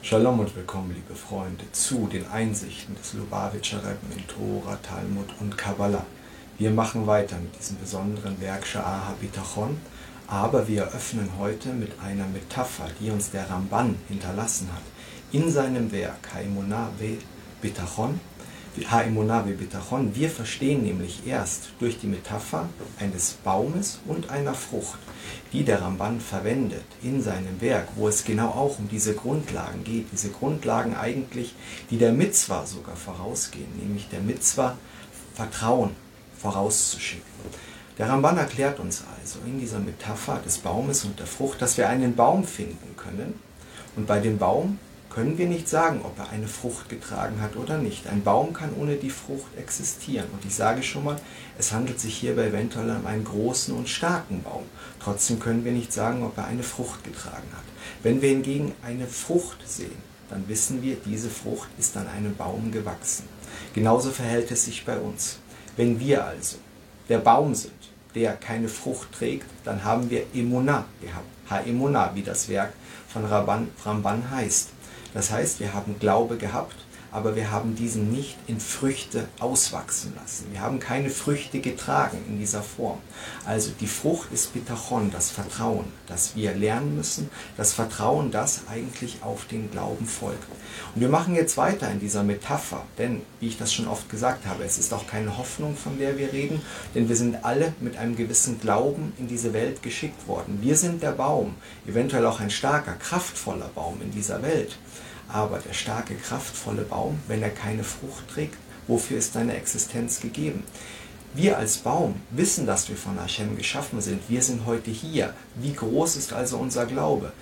Shalom und willkommen, liebe Freunde, zu den Einsichten des Lubavitcher Rebben in Tora, Talmud und Kabbalah. Wir machen weiter mit diesem besonderen Werk Sha'ah Bitachon, aber wir eröffnen heute mit einer Metapher, die uns der Ramban hinterlassen hat. In seinem Werk Ha'emunah Bitachon Bitachon. Wir verstehen nämlich erst durch die Metapher eines Baumes und einer Frucht, die der Ramban verwendet in seinem Werk, wo es genau auch um diese Grundlagen geht, diese Grundlagen eigentlich, die der Mitzwa sogar vorausgehen, nämlich der Mitzwa Vertrauen vorauszuschicken. Der Ramban erklärt uns also in dieser Metapher des Baumes und der Frucht, dass wir einen Baum finden können und bei dem Baum können wir nicht sagen, ob er eine Frucht getragen hat oder nicht. Ein Baum kann ohne die Frucht existieren. Und ich sage schon mal, es handelt sich hierbei eventuell um einen großen und starken Baum. Trotzdem können wir nicht sagen, ob er eine Frucht getragen hat. Wenn wir hingegen eine Frucht sehen, dann wissen wir, diese Frucht ist an einem Baum gewachsen. Genauso verhält es sich bei uns. Wenn wir also der Baum sind, der keine Frucht trägt, dann haben wir Emunah gehabt. Ha-Emunah, wie das Werk von Ramban heißt. Das heißt, wir haben Glaube gehabt, aber wir haben diesen nicht in Früchte auswachsen lassen. Wir haben keine Früchte getragen in dieser Form. Also die Frucht ist Bitachon, das Vertrauen, das wir lernen müssen, das Vertrauen, das eigentlich auf den Glauben folgt. Und wir machen jetzt weiter in dieser Metapher, denn, wie ich das schon oft gesagt habe, es ist auch keine Hoffnung, von der wir reden, denn wir sind alle mit einem gewissen Glauben in diese Welt geschickt worden. Wir sind der Baum, eventuell auch ein starker, kraftvoller Baum in dieser Welt. Aber der starke, kraftvolle Baum, wenn er keine Frucht trägt, wofür ist deine Existenz gegeben? Wir als Baum wissen, dass wir von Hashem geschaffen sind. Wir sind heute hier. Wie groß ist also unser Glaube?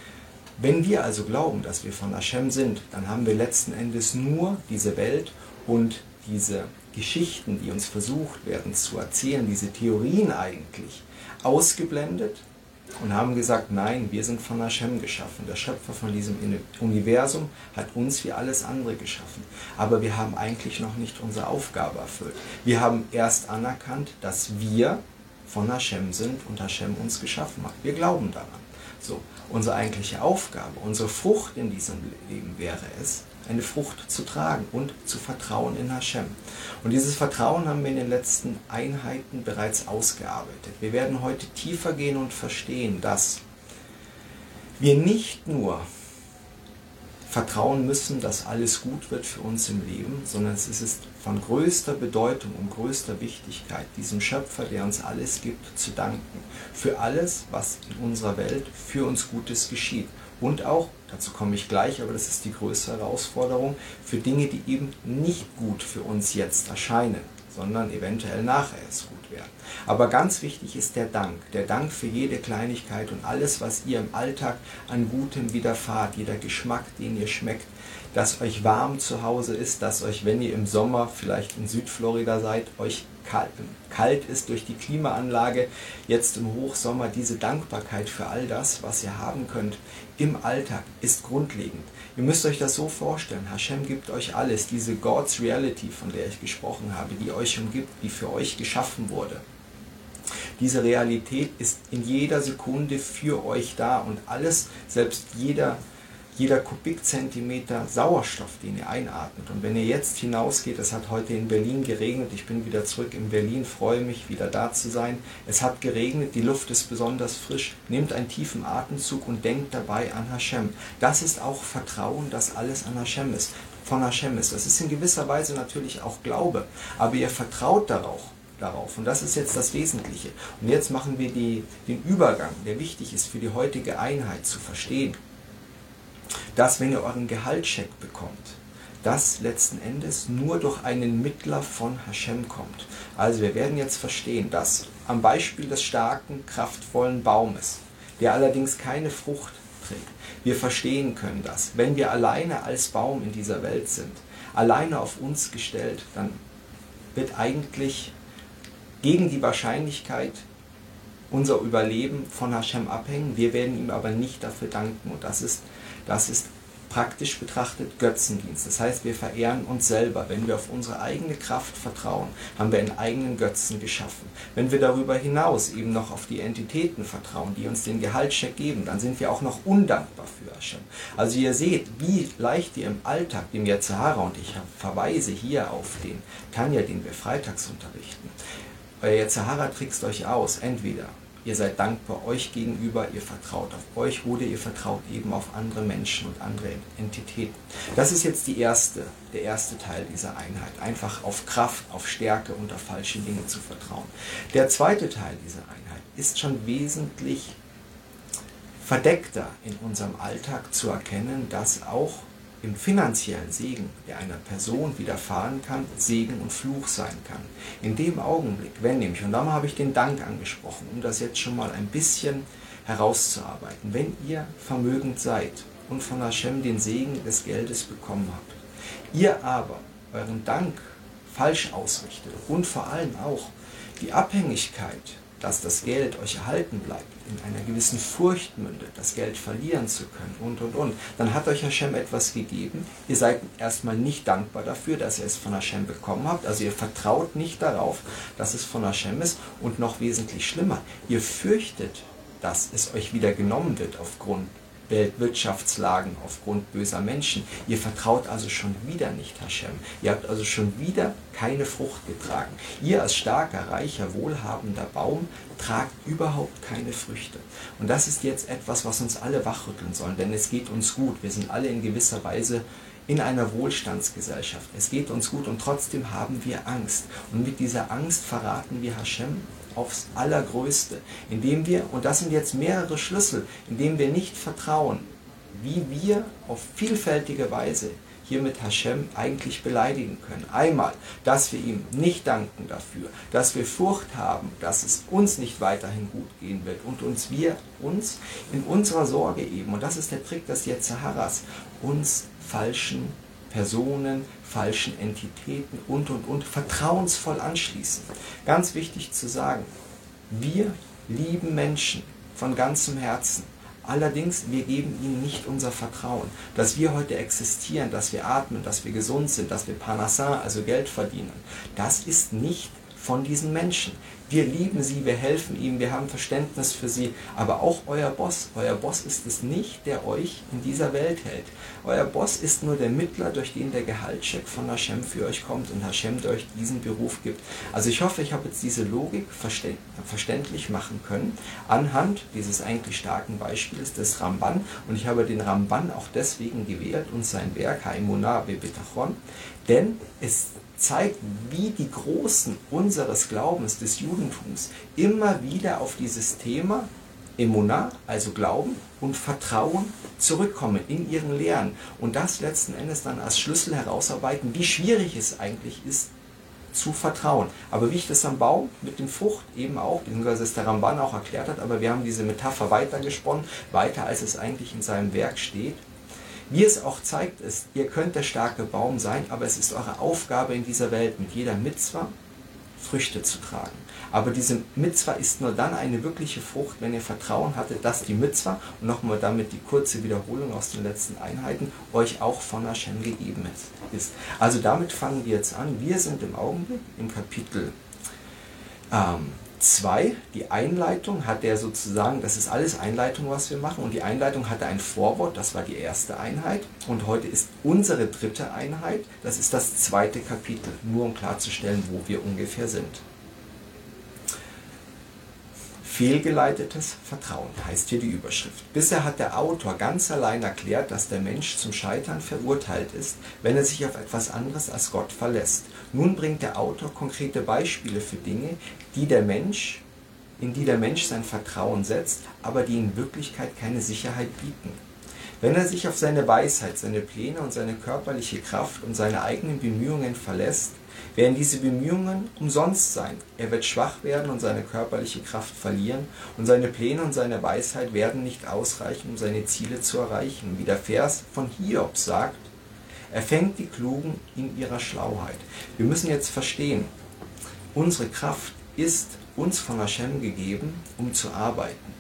Wenn wir also glauben, dass wir von Hashem sind, dann haben wir letzten Endes nur diese Welt und diese Geschichten, die uns versucht werden zu erzählen, diese Theorien eigentlich, ausgeblendet und haben gesagt, nein, wir sind von Hashem geschaffen. Der Schöpfer von diesem Universum hat uns wie alles andere geschaffen. Aber wir haben eigentlich noch nicht unsere Aufgabe erfüllt. Wir haben erst anerkannt, dass wir von Hashem sind und Hashem uns geschaffen hat. Wir glauben daran. So, unsere eigentliche Aufgabe, unsere Frucht in diesem Leben wäre es, eine Frucht zu tragen und zu vertrauen in Hashem. Und dieses Vertrauen haben wir in den letzten Einheiten bereits ausgearbeitet. Wir werden heute tiefer gehen und verstehen, dass wir nicht nur vertrauen müssen, dass alles gut wird für uns im Leben, sondern es ist von größter Bedeutung und größter Wichtigkeit, diesem Schöpfer, der uns alles gibt, zu danken. Für alles, was in unserer Welt für uns Gutes geschieht. Und auch, dazu komme ich gleich, aber das ist die größte Herausforderung, für Dinge, die eben nicht gut für uns jetzt erscheinen, sondern eventuell nachher es gut werden. Aber ganz wichtig ist der Dank. Der Dank für jede Kleinigkeit und alles, was ihr im Alltag an Gutem widerfahrt, jeder Geschmack, den ihr schmeckt, dass euch warm zu Hause ist, dass euch, wenn ihr im Sommer vielleicht in Südflorida seid, euch kalt, ist durch die Klimaanlage, jetzt im Hochsommer diese Dankbarkeit für all das, was ihr haben könnt im Alltag, ist grundlegend. Ihr müsst euch das so vorstellen, Hashem gibt euch alles, diese God's Reality, von der ich gesprochen habe, die euch umgibt, die für euch geschaffen wurde. Diese Realität ist in jeder Sekunde für euch da und alles, selbst jeder jeder Kubikzentimeter Sauerstoff, den ihr einatmet. Und wenn ihr jetzt hinausgeht, es hat heute in Berlin geregnet, ich bin wieder zurück in Berlin, freue mich, wieder da zu sein. Es hat geregnet, die Luft ist besonders frisch. Nehmt einen tiefen Atemzug und denkt dabei an Hashem. Das ist auch Vertrauen, dass alles an Hashem ist, von Hashem ist. Das ist in gewisser Weise natürlich auch Glaube, aber ihr vertraut darauf. Darauf. Und das ist jetzt das Wesentliche. Und jetzt machen wir die, den Übergang, der wichtig ist für die heutige Einheit zu verstehen dass wenn ihr euren Gehaltscheck bekommt, das letzten Endes nur durch einen Mittler von Hashem kommt. Also wir werden jetzt verstehen, dass am Beispiel des starken, kraftvollen Baumes, der allerdings keine Frucht trägt, wir verstehen können, dass wenn wir alleine als Baum in dieser Welt sind, alleine auf uns gestellt, dann wird eigentlich gegen die Wahrscheinlichkeit unser Überleben von Hashem abhängen. Wir werden ihm aber nicht dafür danken. Und das ist das ist praktisch betrachtet Götzendienst. Das heißt, wir verehren uns selber. Wenn wir auf unsere eigene Kraft vertrauen, haben wir einen eigenen Götzen geschaffen. Wenn wir darüber hinaus eben noch auf die Entitäten vertrauen, die uns den Gehaltscheck geben, dann sind wir auch noch undankbar für Hashem. Also ihr seht, wie leicht ihr im Alltag, dem Yetzahara, und ich verweise hier auf den Tanja, den wir freitags unterrichten, euer Yetzahara trickst euch aus, entweder Ihr seid dankbar euch gegenüber, ihr vertraut auf euch oder ihr vertraut eben auf andere Menschen und andere Entitäten. Das ist jetzt die erste, der erste Teil dieser Einheit. Einfach auf Kraft, auf Stärke und auf falsche Dinge zu vertrauen. Der zweite Teil dieser Einheit ist schon wesentlich verdeckter in unserem Alltag zu erkennen, dass auch im finanziellen Segen, der einer Person widerfahren kann, Segen und Fluch sein kann. In dem Augenblick, wenn nämlich, und darum habe ich den Dank angesprochen, um das jetzt schon mal ein bisschen herauszuarbeiten, wenn ihr vermögend seid und von Hashem den Segen des Geldes bekommen habt, ihr aber euren Dank falsch ausrichtet und vor allem auch die Abhängigkeit dass das Geld euch erhalten bleibt, in einer gewissen Furcht mündet, das Geld verlieren zu können und und und, dann hat euch Hashem etwas gegeben. Ihr seid erstmal nicht dankbar dafür, dass ihr es von Hashem bekommen habt. Also ihr vertraut nicht darauf, dass es von Hashem ist und noch wesentlich schlimmer, ihr fürchtet, dass es euch wieder genommen wird aufgrund Weltwirtschaftslagen aufgrund böser Menschen. Ihr vertraut also schon wieder nicht Hashem. Ihr habt also schon wieder keine Frucht getragen. Ihr als starker, reicher, wohlhabender Baum tragt überhaupt keine Früchte. Und das ist jetzt etwas, was uns alle wachrütteln soll, denn es geht uns gut. Wir sind alle in gewisser Weise in einer Wohlstandsgesellschaft. Es geht uns gut und trotzdem haben wir Angst. Und mit dieser Angst verraten wir Hashem aufs Allergrößte, indem wir, und das sind jetzt mehrere Schlüssel, indem wir nicht vertrauen, wie wir auf vielfältige Weise hier mit Hashem eigentlich beleidigen können. Einmal, dass wir ihm nicht danken dafür, dass wir Furcht haben, dass es uns nicht weiterhin gut gehen wird und uns wir uns in unserer Sorge eben, und das ist der Trick des Yetzaharas, uns falschen Personen, falschen Entitäten und und und vertrauensvoll anschließen. Ganz wichtig zu sagen, wir lieben Menschen von ganzem Herzen. Allerdings, wir geben ihnen nicht unser Vertrauen. Dass wir heute existieren, dass wir atmen, dass wir gesund sind, dass wir Panassin, also Geld verdienen, das ist nicht von diesen Menschen. Wir lieben sie, wir helfen ihnen, wir haben Verständnis für sie, aber auch euer Boss. Euer Boss ist es nicht, der euch in dieser Welt hält. Euer Boss ist nur der Mittler, durch den der Gehaltscheck von Hashem für euch kommt und Hashem euch diesen Beruf gibt. Also ich hoffe, ich habe jetzt diese Logik verständlich machen können anhand dieses eigentlich starken Beispiels des Ramban und ich habe den Ramban auch deswegen gewählt und sein Werk Haimuna Bebetachon, denn es zeigt, wie die Großen unseres Glaubens, des Judentums, immer wieder auf dieses Thema Emunah, also Glauben und Vertrauen zurückkommen in ihren Lehren und das letzten Endes dann als Schlüssel herausarbeiten, wie schwierig es eigentlich ist, zu vertrauen. Aber wie ich das am Baum mit dem Frucht eben auch, beziehungsweise es der Ramban auch erklärt hat, aber wir haben diese Metapher weitergesponnen, weiter als es eigentlich in seinem Werk steht. Wie es auch zeigt, ist, ihr könnt der starke Baum sein, aber es ist eure Aufgabe in dieser Welt, mit jeder Mitzwa Früchte zu tragen. Aber diese Mitzwa ist nur dann eine wirkliche Frucht, wenn ihr Vertrauen hattet, dass die Mitzwa, und nochmal damit die kurze Wiederholung aus den letzten Einheiten, euch auch von Hashem gegeben ist. Also damit fangen wir jetzt an. Wir sind im Augenblick im Kapitel ähm, 2, die Einleitung hat er sozusagen, das ist alles Einleitung, was wir machen, und die Einleitung hatte ein Vorwort, das war die erste Einheit, und heute ist unsere dritte Einheit, das ist das zweite Kapitel, nur um klarzustellen, wo wir ungefähr sind. Fehlgeleitetes Vertrauen heißt hier die Überschrift. Bisher hat der Autor ganz allein erklärt, dass der Mensch zum Scheitern verurteilt ist, wenn er sich auf etwas anderes als Gott verlässt. Nun bringt der Autor konkrete Beispiele für Dinge, die der Mensch, in die der Mensch sein Vertrauen setzt, aber die in Wirklichkeit keine Sicherheit bieten. Wenn er sich auf seine Weisheit, seine Pläne und seine körperliche Kraft und seine eigenen Bemühungen verlässt, werden diese Bemühungen umsonst sein. Er wird schwach werden und seine körperliche Kraft verlieren und seine Pläne und seine Weisheit werden nicht ausreichen, um seine Ziele zu erreichen. Wie der Vers von Hiob sagt, er fängt die Klugen in ihrer Schlauheit. Wir müssen jetzt verstehen, unsere Kraft ist uns von Hashem gegeben, um zu arbeiten.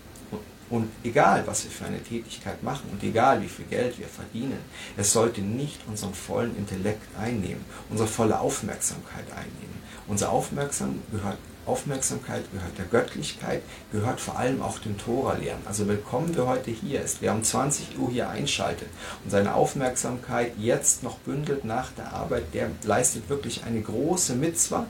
Und egal, was wir für eine Tätigkeit machen und egal, wie viel Geld wir verdienen, es sollte nicht unseren vollen Intellekt einnehmen, unsere volle Aufmerksamkeit einnehmen. Unsere Aufmerksam gehört, Aufmerksamkeit gehört der Göttlichkeit, gehört vor allem auch dem Tora-Lehren. Also willkommen, wer heute hier ist, wer um 20 Uhr hier einschaltet und seine Aufmerksamkeit jetzt noch bündelt nach der Arbeit, der leistet wirklich eine große Mitzwa,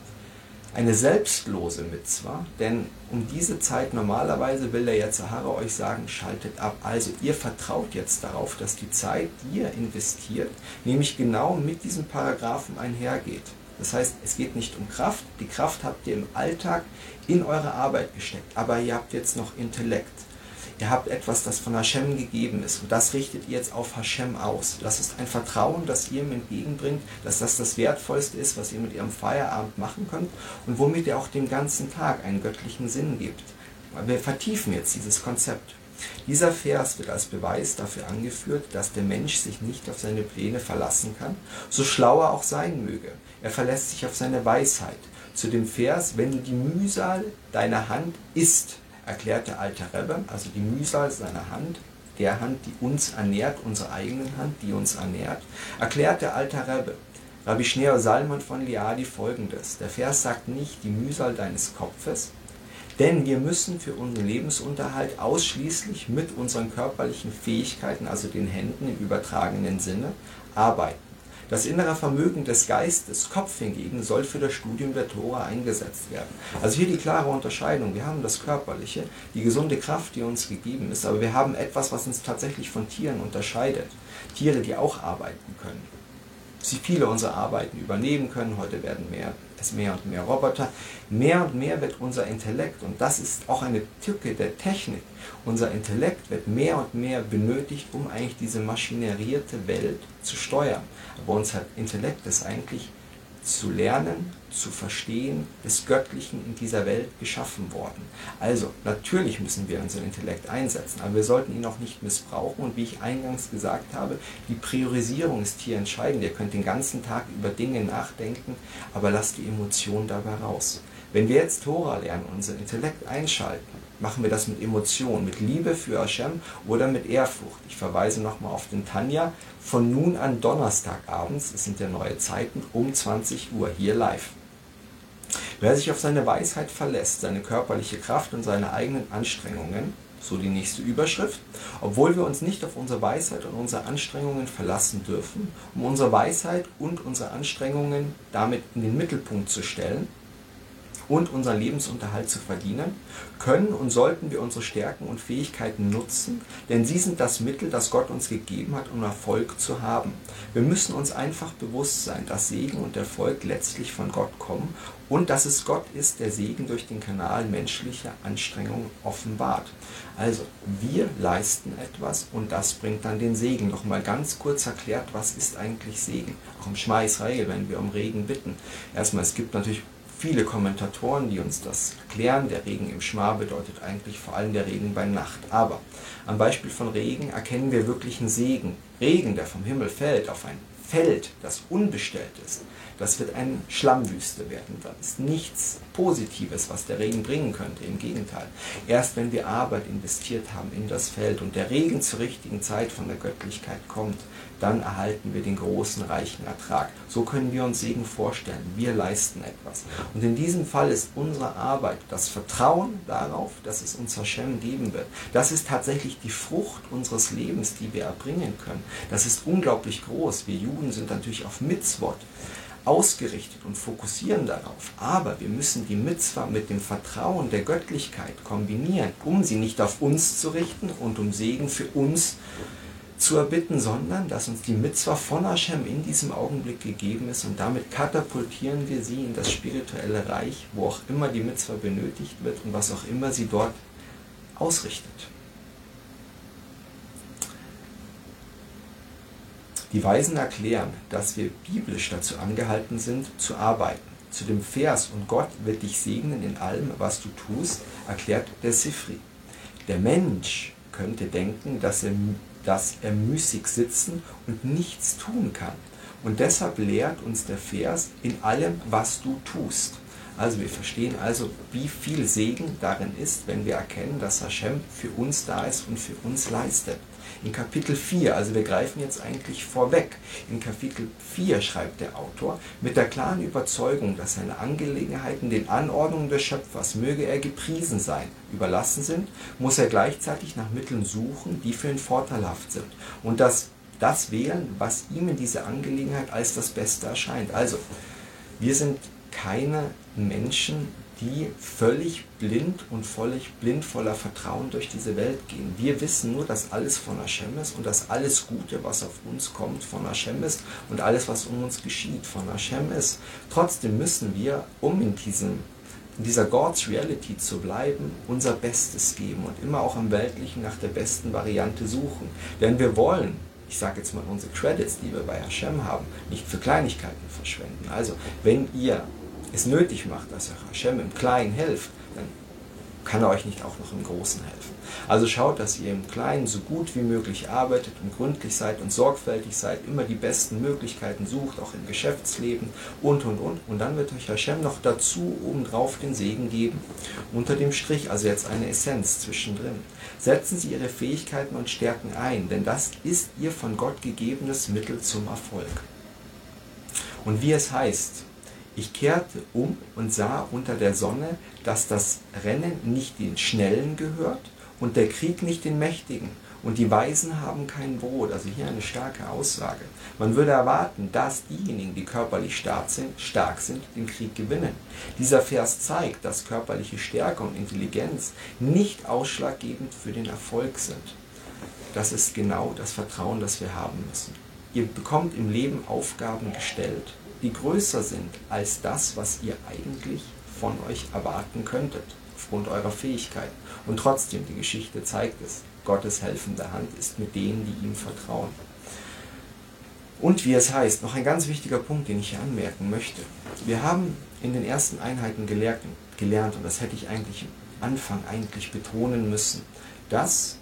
eine selbstlose Mitzwa, denn um diese Zeit normalerweise will der Yatzahara euch sagen, schaltet ab. Also ihr vertraut jetzt darauf, dass die Zeit, die ihr investiert, nämlich genau mit diesem Paragraphen einhergeht. Das heißt, es geht nicht um Kraft, die Kraft habt ihr im Alltag in eure Arbeit gesteckt, aber ihr habt jetzt noch Intellekt. Ihr habt etwas, das von Hashem gegeben ist und das richtet ihr jetzt auf Hashem aus. Das ist ein Vertrauen, das ihr ihm entgegenbringt, dass das das Wertvollste ist, was ihr mit ihrem Feierabend machen könnt und womit ihr auch dem ganzen Tag einen göttlichen Sinn gibt. Wir vertiefen jetzt dieses Konzept. Dieser Vers wird als Beweis dafür angeführt, dass der Mensch sich nicht auf seine Pläne verlassen kann, so schlau er auch sein möge. Er verlässt sich auf seine Weisheit. Zu dem Vers, wenn du die Mühsal deiner Hand isst, erklärte Alter Rebbe, also die Mühsal seiner Hand, der Hand, die uns ernährt, unsere eigene Hand, die uns ernährt, erklärte Alter Rebbe, Rabbi Schneur Salman von Liadi folgendes. Der Vers sagt nicht die Mühsal deines Kopfes, denn wir müssen für unseren Lebensunterhalt ausschließlich mit unseren körperlichen Fähigkeiten, also den Händen im übertragenen Sinne, arbeiten. Das innere Vermögen des Geistes, Kopf hingegen, soll für das Studium der Tora eingesetzt werden. Also hier die klare Unterscheidung. Wir haben das Körperliche, die gesunde Kraft, die uns gegeben ist, aber wir haben etwas, was uns tatsächlich von Tieren unterscheidet. Tiere, die auch arbeiten können. Sie viele unserer Arbeiten übernehmen können. Heute werden mehr, es mehr und mehr Roboter. Mehr und mehr wird unser Intellekt, und das ist auch eine Tücke der Technik, unser Intellekt wird mehr und mehr benötigt, um eigentlich diese maschinerierte Welt zu steuern. Aber unser Intellekt ist eigentlich zu lernen, zu verstehen, des Göttlichen in dieser Welt geschaffen worden. Also, natürlich müssen wir unseren Intellekt einsetzen, aber wir sollten ihn auch nicht missbrauchen. Und wie ich eingangs gesagt habe, die Priorisierung ist hier entscheidend. Ihr könnt den ganzen Tag über Dinge nachdenken, aber lasst die Emotionen dabei raus. Wenn wir jetzt Tora lernen unseren Intellekt einschalten, machen wir das mit Emotionen, mit Liebe für Hashem oder mit Ehrfurcht. Ich verweise nochmal auf den Tanja. Von nun an Donnerstagabends, es sind ja neue Zeiten, um 20 Uhr hier live. Wer sich auf seine Weisheit verlässt, seine körperliche Kraft und seine eigenen Anstrengungen, so die nächste Überschrift, obwohl wir uns nicht auf unsere Weisheit und unsere Anstrengungen verlassen dürfen, um unsere Weisheit und unsere Anstrengungen damit in den Mittelpunkt zu stellen, und unseren Lebensunterhalt zu verdienen, können und sollten wir unsere Stärken und Fähigkeiten nutzen, denn sie sind das Mittel, das Gott uns gegeben hat, um Erfolg zu haben. Wir müssen uns einfach bewusst sein, dass Segen und Erfolg letztlich von Gott kommen und dass es Gott ist, der Segen durch den Kanal menschlicher Anstrengungen offenbart. Also, wir leisten etwas und das bringt dann den Segen. Nochmal ganz kurz erklärt, was ist eigentlich Segen? Auch im Schma Israel, wenn wir um Regen bitten. Erstmal, es gibt natürlich viele Kommentatoren, die uns das erklären. Der Regen im Schmar bedeutet eigentlich vor allem der Regen bei Nacht. Aber am Beispiel von Regen erkennen wir wirklich einen Segen. Regen, der vom Himmel fällt auf ein Feld, das unbestellt ist, das wird eine Schlammwüste werden. Das ist nichts Positives, was der Regen bringen könnte. Im Gegenteil. Erst wenn wir Arbeit investiert haben in das Feld und der Regen zur richtigen Zeit von der Göttlichkeit kommt, dann erhalten wir den großen, reichen Ertrag. So können wir uns Segen vorstellen. Wir leisten etwas. Und in diesem Fall ist unsere Arbeit das Vertrauen darauf, dass es uns Hashem geben wird. Das ist tatsächlich die Frucht unseres Lebens, die wir erbringen können. Das ist unglaublich groß. Wir Juden sind natürlich auf Mitzvot ausgerichtet und fokussieren darauf. Aber wir müssen die Mitzvah mit dem Vertrauen der Göttlichkeit kombinieren, um sie nicht auf uns zu richten und um Segen für uns zu erbitten, sondern dass uns die Mitzvah von Hashem in diesem Augenblick gegeben ist und damit katapultieren wir sie in das spirituelle Reich, wo auch immer die Mitzvah benötigt wird und was auch immer sie dort ausrichtet. Die Weisen erklären, dass wir biblisch dazu angehalten sind, zu arbeiten. Zu dem Vers und Gott wird dich segnen in allem, was du tust, erklärt der Sifri. Der Mensch könnte denken, dass er dass er müßig sitzen und nichts tun kann. Und deshalb lehrt uns der Vers in allem, was du tust. Also wir verstehen also, wie viel Segen darin ist, wenn wir erkennen, dass Hashem für uns da ist und für uns leistet. In Kapitel 4, also wir greifen jetzt eigentlich vorweg, in Kapitel 4 schreibt der Autor, mit der klaren Überzeugung, dass seine Angelegenheiten den Anordnungen des Schöpfers, möge er gepriesen sein, überlassen sind, muss er gleichzeitig nach Mitteln suchen, die für ihn vorteilhaft sind und das, das wählen, was ihm in dieser Angelegenheit als das Beste erscheint. Also, wir sind keine Menschen, die völlig blind und völlig blind voller Vertrauen durch diese Welt gehen. Wir wissen nur, dass alles von Hashem ist und dass alles Gute, was auf uns kommt, von Hashem ist und alles, was um uns geschieht, von Hashem ist. Trotzdem müssen wir, um in, diesem, in dieser God's Reality zu bleiben, unser Bestes geben und immer auch im Weltlichen nach der besten Variante suchen. Denn wir wollen, ich sage jetzt mal unsere Credits, die wir bei Hashem haben, nicht für Kleinigkeiten verschwenden. Also, wenn ihr es nötig macht, dass euch Hashem im Kleinen hilft, dann kann er euch nicht auch noch im Großen helfen. Also schaut, dass ihr im Kleinen so gut wie möglich arbeitet und gründlich seid und sorgfältig seid, immer die besten Möglichkeiten sucht, auch im Geschäftsleben und und und. Und dann wird euch Hashem noch dazu obendrauf den Segen geben. Unter dem Strich, also jetzt eine Essenz zwischendrin. Setzen Sie Ihre Fähigkeiten und Stärken ein, denn das ist Ihr von Gott gegebenes Mittel zum Erfolg. Und wie es heißt, ich kehrte um und sah unter der Sonne, dass das Rennen nicht den Schnellen gehört und der Krieg nicht den Mächtigen. Und die Weisen haben kein Brot. Also hier eine starke Aussage. Man würde erwarten, dass diejenigen, die körperlich stark sind, stark sind, den Krieg gewinnen. Dieser Vers zeigt, dass körperliche Stärke und Intelligenz nicht ausschlaggebend für den Erfolg sind. Das ist genau das Vertrauen, das wir haben müssen. Ihr bekommt im Leben Aufgaben gestellt die größer sind als das, was ihr eigentlich von euch erwarten könntet, aufgrund eurer Fähigkeiten. Und trotzdem, die Geschichte zeigt es, Gottes helfende Hand ist mit denen, die ihm vertrauen. Und wie es heißt, noch ein ganz wichtiger Punkt, den ich hier anmerken möchte. Wir haben in den ersten Einheiten gelernt, gelernt und das hätte ich eigentlich am Anfang eigentlich betonen müssen, dass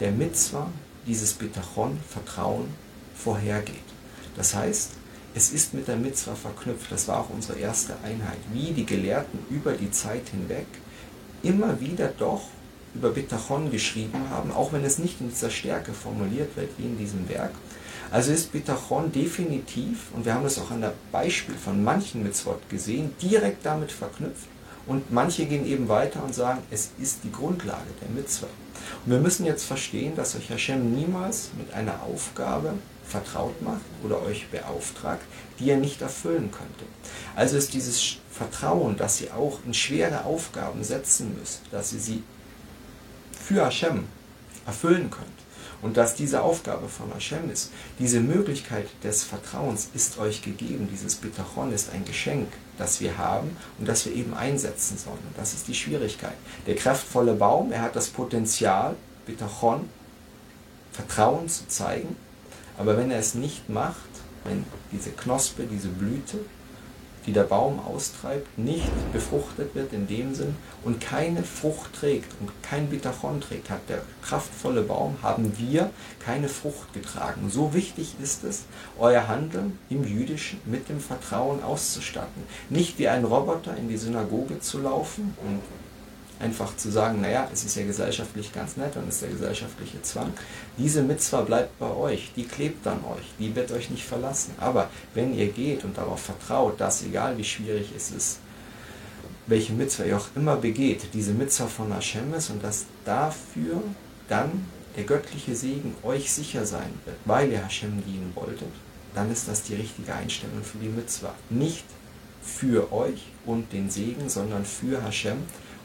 der Mitzwa, dieses Bitachon, Vertrauen, vorhergeht. Das heißt, es ist mit der Mitzvah verknüpft. Das war auch unsere erste Einheit. Wie die Gelehrten über die Zeit hinweg immer wieder doch über Bitachon geschrieben haben, auch wenn es nicht in dieser Stärke formuliert wird wie in diesem Werk. Also ist Bitachon definitiv, und wir haben es auch an der Beispiel von manchen Mitzvot gesehen, direkt damit verknüpft. Und manche gehen eben weiter und sagen, es ist die Grundlage der Mitzvah. Und wir müssen jetzt verstehen, dass euch Hashem niemals mit einer Aufgabe vertraut macht oder euch beauftragt, die ihr nicht erfüllen könnte. Also ist dieses Vertrauen, dass ihr auch in schwere Aufgaben setzen müsst, dass ihr sie für Hashem erfüllen könnt und dass diese Aufgabe von Hashem ist. Diese Möglichkeit des Vertrauens ist euch gegeben. Dieses Bitachon ist ein Geschenk, das wir haben und das wir eben einsetzen sollen. Und das ist die Schwierigkeit. Der kraftvolle Baum, er hat das Potenzial, Bitachon, Vertrauen zu zeigen, aber wenn er es nicht macht, wenn diese Knospe, diese Blüte, die der Baum austreibt, nicht befruchtet wird in dem Sinn und keine Frucht trägt und kein Bitachon trägt, hat der kraftvolle Baum, haben wir keine Frucht getragen. So wichtig ist es, euer Handeln im Jüdischen mit dem Vertrauen auszustatten. Nicht wie ein Roboter in die Synagoge zu laufen und einfach zu sagen, naja, es ist ja gesellschaftlich ganz nett und ist der gesellschaftliche Zwang. Diese Mitzwa bleibt bei euch, die klebt an euch, die wird euch nicht verlassen. Aber wenn ihr geht und darauf vertraut, dass egal wie schwierig es ist, welche Mitzwa ihr auch immer begeht, diese Mitzwa von Hashem ist und dass dafür dann der göttliche Segen euch sicher sein wird, weil ihr Hashem dienen wolltet, dann ist das die richtige Einstellung für die Mitzwa. Nicht für euch und den Segen, sondern für Hashem,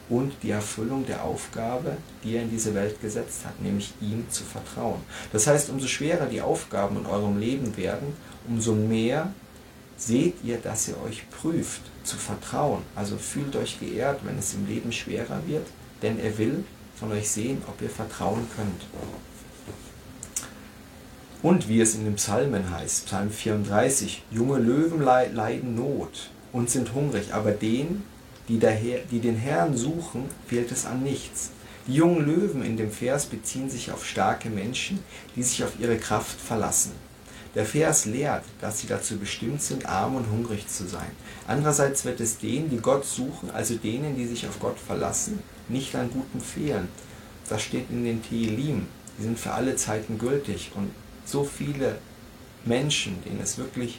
und die Erfüllung der Aufgabe, die er in diese Welt gesetzt hat, nämlich ihm zu vertrauen. Das heißt, umso schwerer die Aufgaben in eurem Leben werden, umso mehr seht ihr, dass ihr euch prüft, zu vertrauen. Also fühlt euch geehrt, wenn es im Leben schwerer wird, denn er will von euch sehen, ob ihr vertrauen könnt. Und wie es in den Psalmen heißt, Psalm 34, junge Löwen leiden Not und sind hungrig, aber den, die, daher, die den Herrn suchen, fehlt es an nichts. Die jungen Löwen in dem Vers beziehen sich auf starke Menschen, die sich auf ihre Kraft verlassen. Der Vers lehrt, dass sie dazu bestimmt sind, arm und hungrig zu sein. Andererseits wird es denen, die Gott suchen, also denen, die sich auf Gott verlassen, nicht an Guten fehlen. Das steht in den Teelim. Die sind für alle Zeiten gültig. Und so viele Menschen, denen es wirklich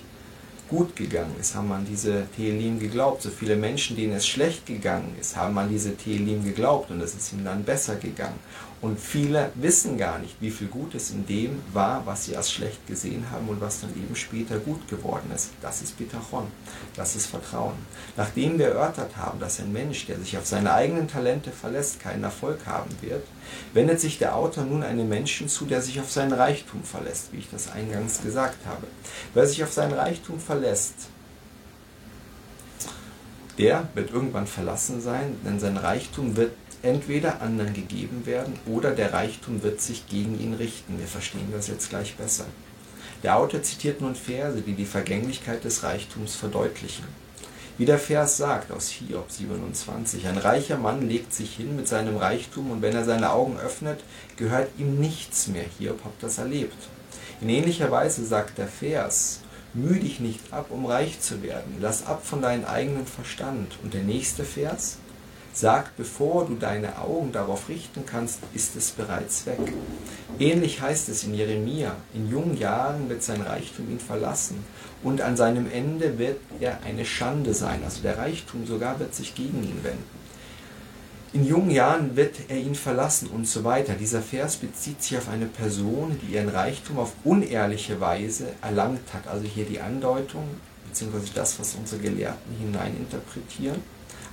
gut gegangen ist, haben an diese Teelim geglaubt. So viele Menschen, denen es schlecht gegangen ist, haben an diese Teelim geglaubt und es ist ihnen dann besser gegangen. Und viele wissen gar nicht, wie viel Gutes in dem war, was sie als schlecht gesehen haben und was dann eben später gut geworden ist. Das ist Bitachon, das ist Vertrauen. Nachdem wir erörtert haben, dass ein Mensch, der sich auf seine eigenen Talente verlässt, keinen Erfolg haben wird, wendet sich der Autor nun einem Menschen zu, der sich auf seinen Reichtum verlässt, wie ich das eingangs gesagt habe. Wer sich auf seinen Reichtum verlässt, der wird irgendwann verlassen sein, denn sein Reichtum wird entweder anderen gegeben werden oder der Reichtum wird sich gegen ihn richten. Wir verstehen das jetzt gleich besser. Der Autor zitiert nun Verse, die die Vergänglichkeit des Reichtums verdeutlichen. Wie der Vers sagt aus Hiob 27, ein reicher Mann legt sich hin mit seinem Reichtum und wenn er seine Augen öffnet, gehört ihm nichts mehr. Hiob hat das erlebt. In ähnlicher Weise sagt der Vers, müh dich nicht ab, um reich zu werden, lass ab von deinem eigenen Verstand. Und der nächste Vers, sagt, bevor du deine Augen darauf richten kannst, ist es bereits weg. Ähnlich heißt es in Jeremia, in jungen Jahren wird sein Reichtum ihn verlassen und an seinem Ende wird er eine Schande sein, also der Reichtum sogar wird sich gegen ihn wenden. In jungen Jahren wird er ihn verlassen und so weiter. Dieser Vers bezieht sich auf eine Person, die ihren Reichtum auf unehrliche Weise erlangt hat. Also hier die Andeutung, beziehungsweise das, was unsere Gelehrten hineininterpretieren.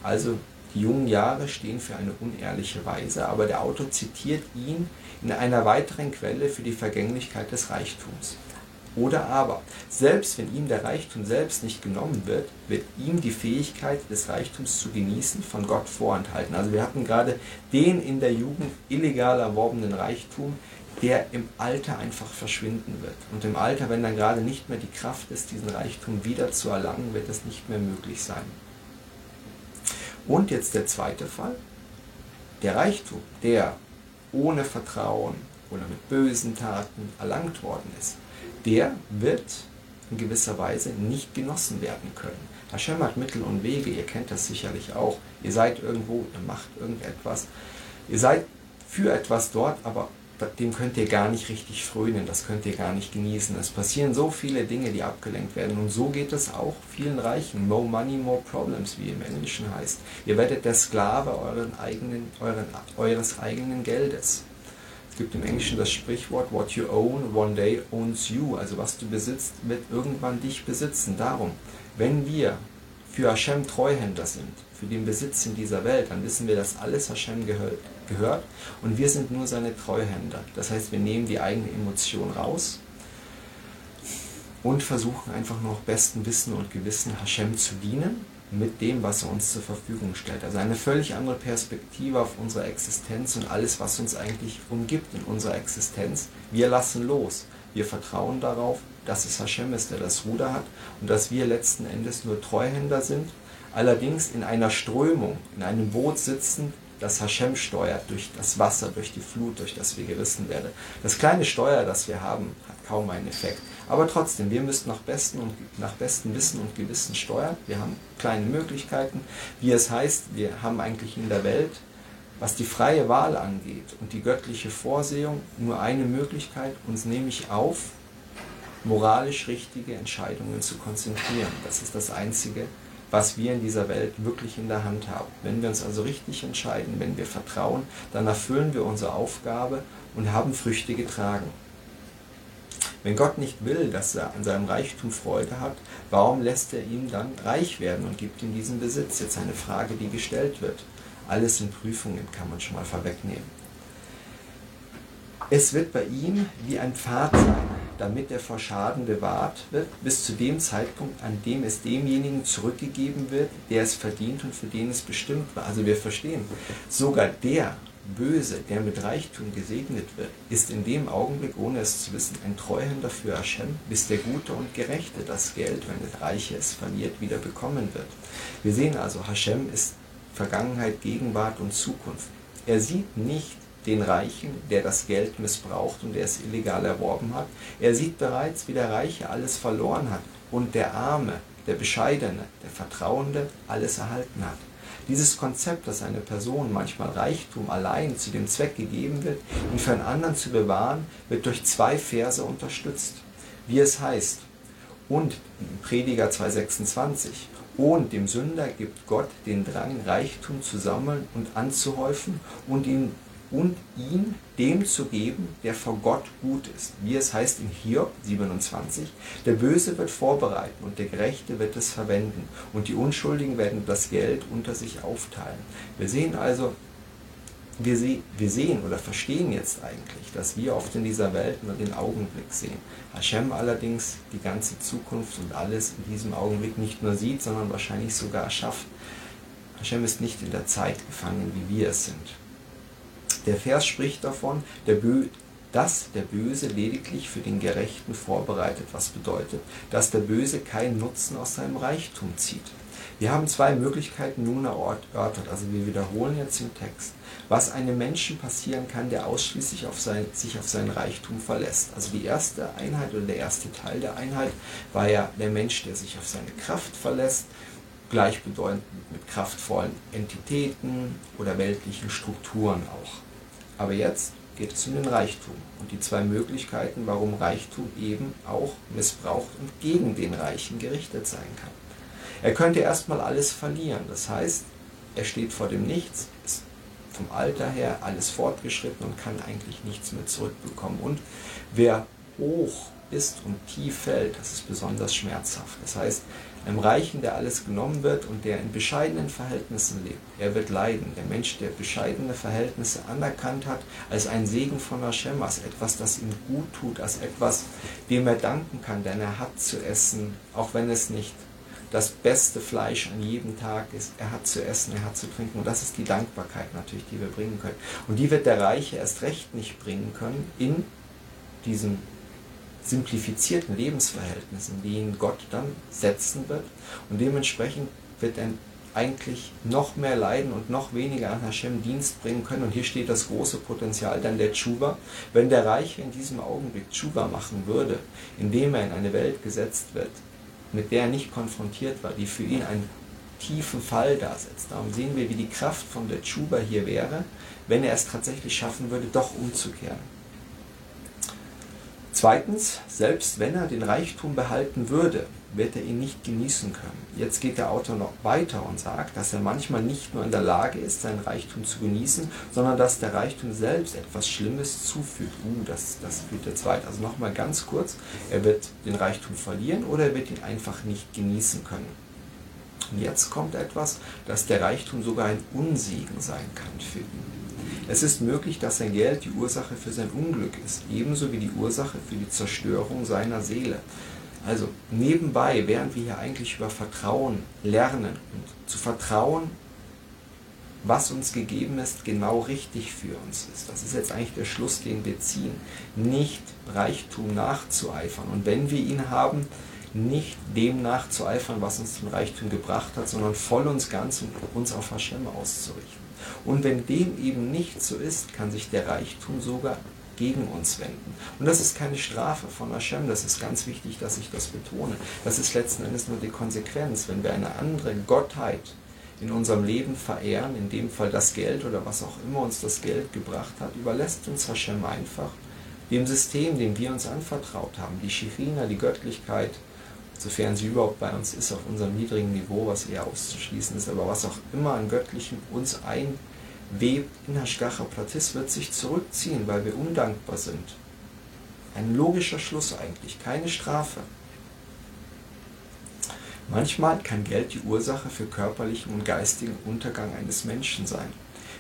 Also die jungen Jahre stehen für eine unehrliche Weise, aber der Autor zitiert ihn in einer weiteren Quelle für die Vergänglichkeit des Reichtums. Oder aber, selbst wenn ihm der Reichtum selbst nicht genommen wird, wird ihm die Fähigkeit des Reichtums zu genießen von Gott vorenthalten. Also wir hatten gerade den in der Jugend illegal erworbenen Reichtum, der im Alter einfach verschwinden wird. Und im Alter, wenn dann gerade nicht mehr die Kraft ist, diesen Reichtum wieder zu erlangen, wird es nicht mehr möglich sein. Und jetzt der zweite Fall, der Reichtum, der ohne Vertrauen oder mit bösen Taten erlangt worden ist, der wird in gewisser Weise nicht genossen werden können. Hashem hat Mittel und Wege, ihr kennt das sicherlich auch. Ihr seid irgendwo, ihr macht irgendetwas. Ihr seid für etwas dort, aber dem könnt ihr gar nicht richtig frönen, das könnt ihr gar nicht genießen. Es passieren so viele Dinge, die abgelenkt werden. Und so geht es auch vielen Reichen. More money, more problems, wie im Englischen heißt. Ihr werdet der Sklave euren eigenen, euren, eures eigenen Geldes. Es gibt im Englischen das Sprichwort, what you own one day owns you. Also was du besitzt, wird irgendwann dich besitzen. Darum, wenn wir für Hashem Treuhänder sind, für den Besitz in dieser Welt, dann wissen wir, dass alles Hashem gehört und wir sind nur seine Treuhänder. Das heißt, wir nehmen die eigene Emotion raus und versuchen einfach nur noch besten Wissen und Gewissen Hashem zu dienen mit dem, was er uns zur Verfügung stellt. Also eine völlig andere Perspektive auf unsere Existenz und alles, was uns eigentlich umgibt in unserer Existenz. Wir lassen los. Wir vertrauen darauf, dass es Hashem ist, der das Ruder hat und dass wir letzten Endes nur Treuhänder sind, allerdings in einer Strömung, in einem Boot sitzen, das Hashem steuert durch das Wasser, durch die Flut, durch das wir gerissen werden. Das kleine Steuer, das wir haben, hat kaum einen Effekt. Aber trotzdem, wir müssen nach, besten und, nach bestem Wissen und Gewissen steuern. Wir haben kleine Möglichkeiten. Wie es heißt, wir haben eigentlich in der Welt, was die freie Wahl angeht und die göttliche Vorsehung, nur eine Möglichkeit, uns nämlich auf moralisch richtige Entscheidungen zu konzentrieren. Das ist das Einzige, was wir in dieser Welt wirklich in der Hand haben. Wenn wir uns also richtig entscheiden, wenn wir vertrauen, dann erfüllen wir unsere Aufgabe und haben Früchte getragen. Wenn Gott nicht will, dass er an seinem Reichtum Freude hat, warum lässt er ihn dann reich werden und gibt ihm diesen Besitz? Jetzt eine Frage, die gestellt wird. Alles in Prüfungen kann man schon mal vorwegnehmen. Es wird bei ihm wie ein Pfad sein, damit er vor Schaden bewahrt wird, bis zu dem Zeitpunkt, an dem es demjenigen zurückgegeben wird, der es verdient und für den es bestimmt war. Also wir verstehen, sogar der Böse, der mit Reichtum gesegnet wird, ist in dem Augenblick, ohne es zu wissen, ein Treuhänder für Hashem, bis der Gute und Gerechte das Geld, wenn der Reiche es verliert, wieder bekommen wird. Wir sehen also, Hashem ist Vergangenheit, Gegenwart und Zukunft. Er sieht nicht den Reichen, der das Geld missbraucht und der es illegal erworben hat. Er sieht bereits, wie der Reiche alles verloren hat und der Arme, der Bescheidene, der Vertrauende alles erhalten hat. Dieses Konzept, dass eine Person manchmal Reichtum allein zu dem Zweck gegeben wird, ihn für einen anderen zu bewahren, wird durch zwei Verse unterstützt. Wie es heißt, und Prediger 2,26, und dem Sünder gibt Gott den Drang, Reichtum zu sammeln und anzuhäufen und ihn und ihn dem zu geben, der vor Gott gut ist. Wie es heißt in Hiob 27, der Böse wird vorbereiten und der Gerechte wird es verwenden und die Unschuldigen werden das Geld unter sich aufteilen. Wir sehen also, wir, se wir sehen oder verstehen jetzt eigentlich, dass wir oft in dieser Welt nur den Augenblick sehen. Hashem allerdings die ganze Zukunft und alles in diesem Augenblick nicht nur sieht, sondern wahrscheinlich sogar erschafft. Hashem ist nicht in der Zeit gefangen, wie wir es sind. Der Vers spricht davon, der dass der Böse lediglich für den Gerechten vorbereitet, was bedeutet, dass der Böse keinen Nutzen aus seinem Reichtum zieht. Wir haben zwei Möglichkeiten nun erörtert, also wir wiederholen jetzt den Text. Was einem Menschen passieren kann, der ausschließlich auf sein, sich auf sein Reichtum verlässt. Also die erste Einheit oder der erste Teil der Einheit war ja der Mensch, der sich auf seine Kraft verlässt, gleichbedeutend mit kraftvollen Entitäten oder weltlichen Strukturen auch. Aber jetzt geht es um den Reichtum und die zwei Möglichkeiten, warum Reichtum eben auch missbraucht und gegen den Reichen gerichtet sein kann. Er könnte erstmal alles verlieren, das heißt, er steht vor dem Nichts, ist vom Alter her alles fortgeschritten und kann eigentlich nichts mehr zurückbekommen. Und wer hoch ist und tief fällt, das ist besonders schmerzhaft. Das heißt, einem Reichen, der alles genommen wird und der in bescheidenen Verhältnissen lebt, er wird leiden. Der Mensch, der bescheidene Verhältnisse anerkannt hat, als ein Segen von Hashem, als etwas, das ihm gut tut, als etwas, dem er danken kann, denn er hat zu essen, auch wenn es nicht das beste Fleisch an jedem Tag ist. Er hat zu essen, er hat zu trinken. Und das ist die Dankbarkeit natürlich, die wir bringen können. Und die wird der Reiche erst recht nicht bringen können in diesem simplifizierten Lebensverhältnissen, die ihn Gott dann setzen wird. Und dementsprechend wird er eigentlich noch mehr leiden und noch weniger an Hashem Dienst bringen können. Und hier steht das große Potenzial dann der Tshuva. Wenn der Reiche in diesem Augenblick Tshuva machen würde, indem er in eine Welt gesetzt wird, mit der er nicht konfrontiert war, die für ihn einen tiefen Fall darsetzt. Darum sehen wir, wie die Kraft von der Tshuva hier wäre, wenn er es tatsächlich schaffen würde, doch umzukehren. Zweitens, selbst wenn er den Reichtum behalten würde, wird er ihn nicht genießen können. Jetzt geht der Autor noch weiter und sagt, dass er manchmal nicht nur in der Lage ist, seinen Reichtum zu genießen, sondern dass der Reichtum selbst etwas Schlimmes zufügt. Uh, das, das führt der zweite. Also nochmal ganz kurz, er wird den Reichtum verlieren oder er wird ihn einfach nicht genießen können. Und jetzt kommt etwas, dass der Reichtum sogar ein Unsegen sein kann für ihn. Es ist möglich, dass sein Geld die Ursache für sein Unglück ist, ebenso wie die Ursache für die Zerstörung seiner Seele. Also nebenbei, während wir hier eigentlich über Vertrauen lernen und zu vertrauen, was uns gegeben ist, genau richtig für uns ist. Das ist jetzt eigentlich der Schluss, den wir ziehen. Nicht Reichtum nachzueifern. Und wenn wir ihn haben, nicht dem nachzueifern, was uns zum Reichtum gebracht hat, sondern voll uns ganz und uns auf Hashem auszurichten. Und wenn dem eben nicht so ist, kann sich der Reichtum sogar gegen uns wenden. Und das ist keine Strafe von Hashem, das ist ganz wichtig, dass ich das betone. Das ist letzten Endes nur die Konsequenz. Wenn wir eine andere Gottheit in unserem Leben verehren, in dem Fall das Geld oder was auch immer uns das Geld gebracht hat, überlässt uns Hashem einfach dem System, dem wir uns anvertraut haben, die Shirina, die Göttlichkeit, sofern sie überhaupt bei uns ist, auf unserem niedrigen Niveau, was eher auszuschließen ist, aber was auch immer an Göttlichen uns einwebt in Hashgacha Platis, wird sich zurückziehen, weil wir undankbar sind. Ein logischer Schluss eigentlich, keine Strafe. Manchmal kann Geld die Ursache für körperlichen und geistigen Untergang eines Menschen sein.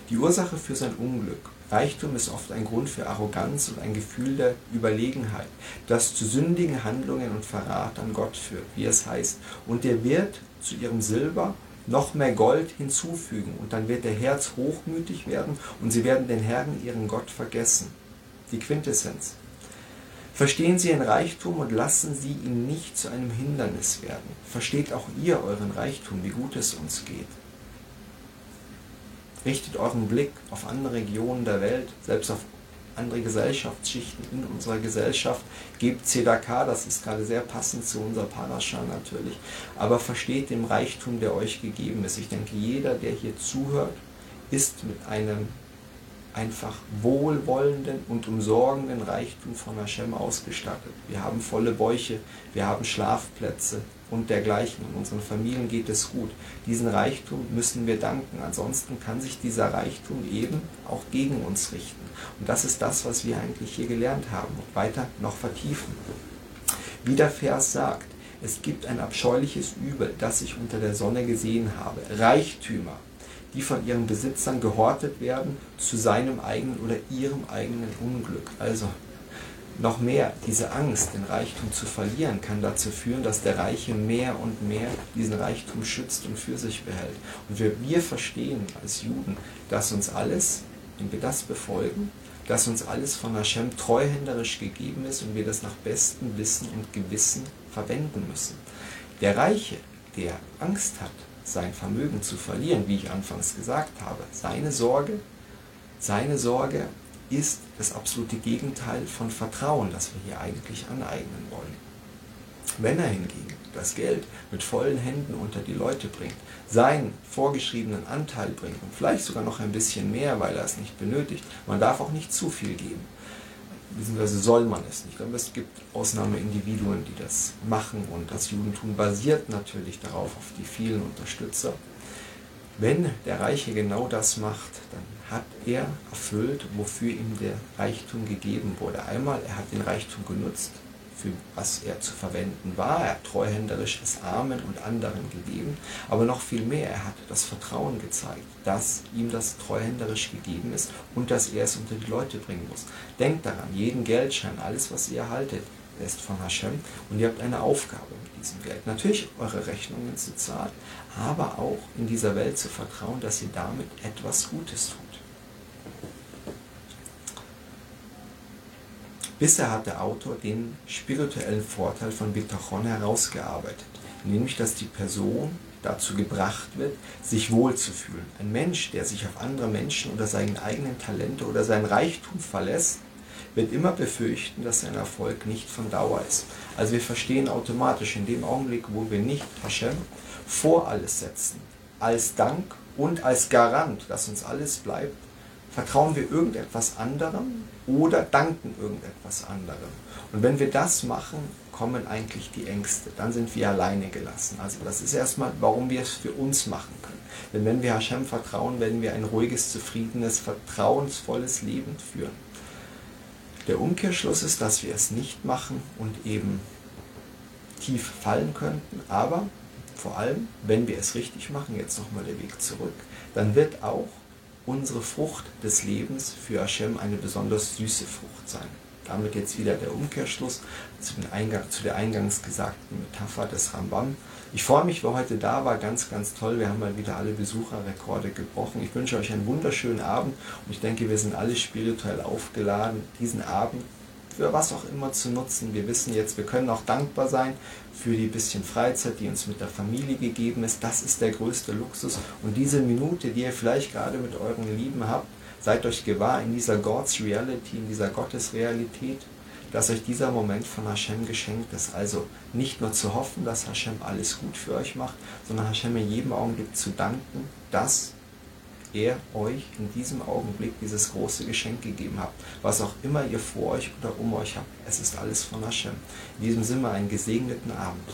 Die Ursache für sein Unglück Reichtum ist oft ein Grund für Arroganz und ein Gefühl der Überlegenheit, das zu sündigen Handlungen und Verrat an Gott führt, wie es heißt. Und er wird zu ihrem Silber noch mehr Gold hinzufügen, und dann wird der Herz hochmütig werden, und sie werden den Herrn, ihren Gott, vergessen. Die Quintessenz. Verstehen Sie Ihren Reichtum und lassen Sie ihn nicht zu einem Hindernis werden. Versteht auch ihr euren Reichtum, wie gut es uns geht. Richtet euren Blick auf andere Regionen der Welt, selbst auf andere Gesellschaftsschichten in unserer Gesellschaft. Gebt Zedakah, das ist gerade sehr passend zu unserer Parascha natürlich. Aber versteht den Reichtum, der euch gegeben ist. Ich denke, jeder, der hier zuhört, ist mit einem einfach wohlwollenden und umsorgenden Reichtum von Hashem ausgestattet. Wir haben volle Bäuche, wir haben Schlafplätze und dergleichen. In unseren Familien geht es gut. Diesen Reichtum müssen wir danken. Ansonsten kann sich dieser Reichtum eben auch gegen uns richten. Und das ist das, was wir eigentlich hier gelernt haben und weiter noch vertiefen. Wie der Vers sagt, es gibt ein abscheuliches Übel, das ich unter der Sonne gesehen habe. Reichtümer, die von ihren Besitzern gehortet werden zu seinem eigenen oder ihrem eigenen Unglück. Also noch mehr, diese Angst, den Reichtum zu verlieren, kann dazu führen, dass der Reiche mehr und mehr diesen Reichtum schützt und für sich behält. Und wir, wir verstehen als Juden, dass uns alles, wenn wir das befolgen, dass uns alles von Hashem treuhänderisch gegeben ist und wir das nach bestem Wissen und Gewissen verwenden müssen. Der Reiche, der Angst hat, sein Vermögen zu verlieren, wie ich anfangs gesagt habe. Seine Sorge, seine Sorge ist das absolute Gegenteil von Vertrauen, das wir hier eigentlich aneignen wollen. Wenn er hingegen das Geld mit vollen Händen unter die Leute bringt, seinen vorgeschriebenen Anteil bringt und vielleicht sogar noch ein bisschen mehr, weil er es nicht benötigt, man darf auch nicht zu viel geben beziehungsweise soll man es nicht. Aber es gibt Ausnahmeindividuen, die das machen und das Judentum basiert natürlich darauf, auf die vielen Unterstützer. Wenn der Reiche genau das macht, dann hat er erfüllt, wofür ihm der Reichtum gegeben wurde. Einmal, er hat den Reichtum genutzt, für was er zu verwenden war. Er hat treuhänderisch es Armen und anderen gegeben. Aber noch viel mehr, er hat das Vertrauen gezeigt, dass ihm das treuhänderisch gegeben ist und dass er es unter die Leute bringen muss. Denkt daran, jeden Geldschein, alles, was ihr erhaltet, ist von Hashem und ihr habt eine Aufgabe mit diesem Geld. Natürlich eure Rechnungen zu zahlen, aber auch in dieser Welt zu vertrauen, dass ihr damit etwas Gutes tut. Bisher hat der Autor den spirituellen Vorteil von Bitachon herausgearbeitet, nämlich dass die Person dazu gebracht wird, sich wohlzufühlen. Ein Mensch, der sich auf andere Menschen oder seine eigenen Talente oder sein Reichtum verlässt, wird immer befürchten, dass sein Erfolg nicht von Dauer ist. Also wir verstehen automatisch in dem Augenblick, wo wir nicht Hashem vor alles setzen, als Dank und als Garant, dass uns alles bleibt, vertrauen wir irgendetwas anderem oder danken irgendetwas anderem. Und wenn wir das machen, kommen eigentlich die Ängste. Dann sind wir alleine gelassen. Also das ist erstmal, warum wir es für uns machen können. Denn wenn wir Hashem vertrauen, werden wir ein ruhiges, zufriedenes, vertrauensvolles Leben führen. Der Umkehrschluss ist, dass wir es nicht machen und eben tief fallen könnten, aber vor allem, wenn wir es richtig machen, jetzt nochmal der Weg zurück, dann wird auch unsere Frucht des Lebens für Hashem eine besonders süße Frucht sein. Damit jetzt wieder der Umkehrschluss zu, Eingang, zu der eingangs gesagten Metapher des Rambam. Ich freue mich, wer heute da war, ganz, ganz toll. Wir haben mal wieder alle Besucherrekorde gebrochen. Ich wünsche euch einen wunderschönen Abend und ich denke, wir sind alle spirituell aufgeladen, diesen Abend für was auch immer zu nutzen. Wir wissen jetzt, wir können auch dankbar sein für die bisschen Freizeit, die uns mit der Familie gegeben ist. Das ist der größte Luxus. Und diese Minute, die ihr vielleicht gerade mit euren Lieben habt, seid euch gewahr in dieser God's Reality, in dieser Gottesrealität, dass euch dieser Moment von Hashem geschenkt ist. Also nicht nur zu hoffen, dass Hashem alles gut für euch macht, sondern Hashem in jedem Augenblick zu danken, dass er euch in diesem Augenblick dieses große Geschenk gegeben hat. Was auch immer ihr vor euch oder um euch habt. Es ist alles von Hashem. In diesem Sinne einen gesegneten Abend.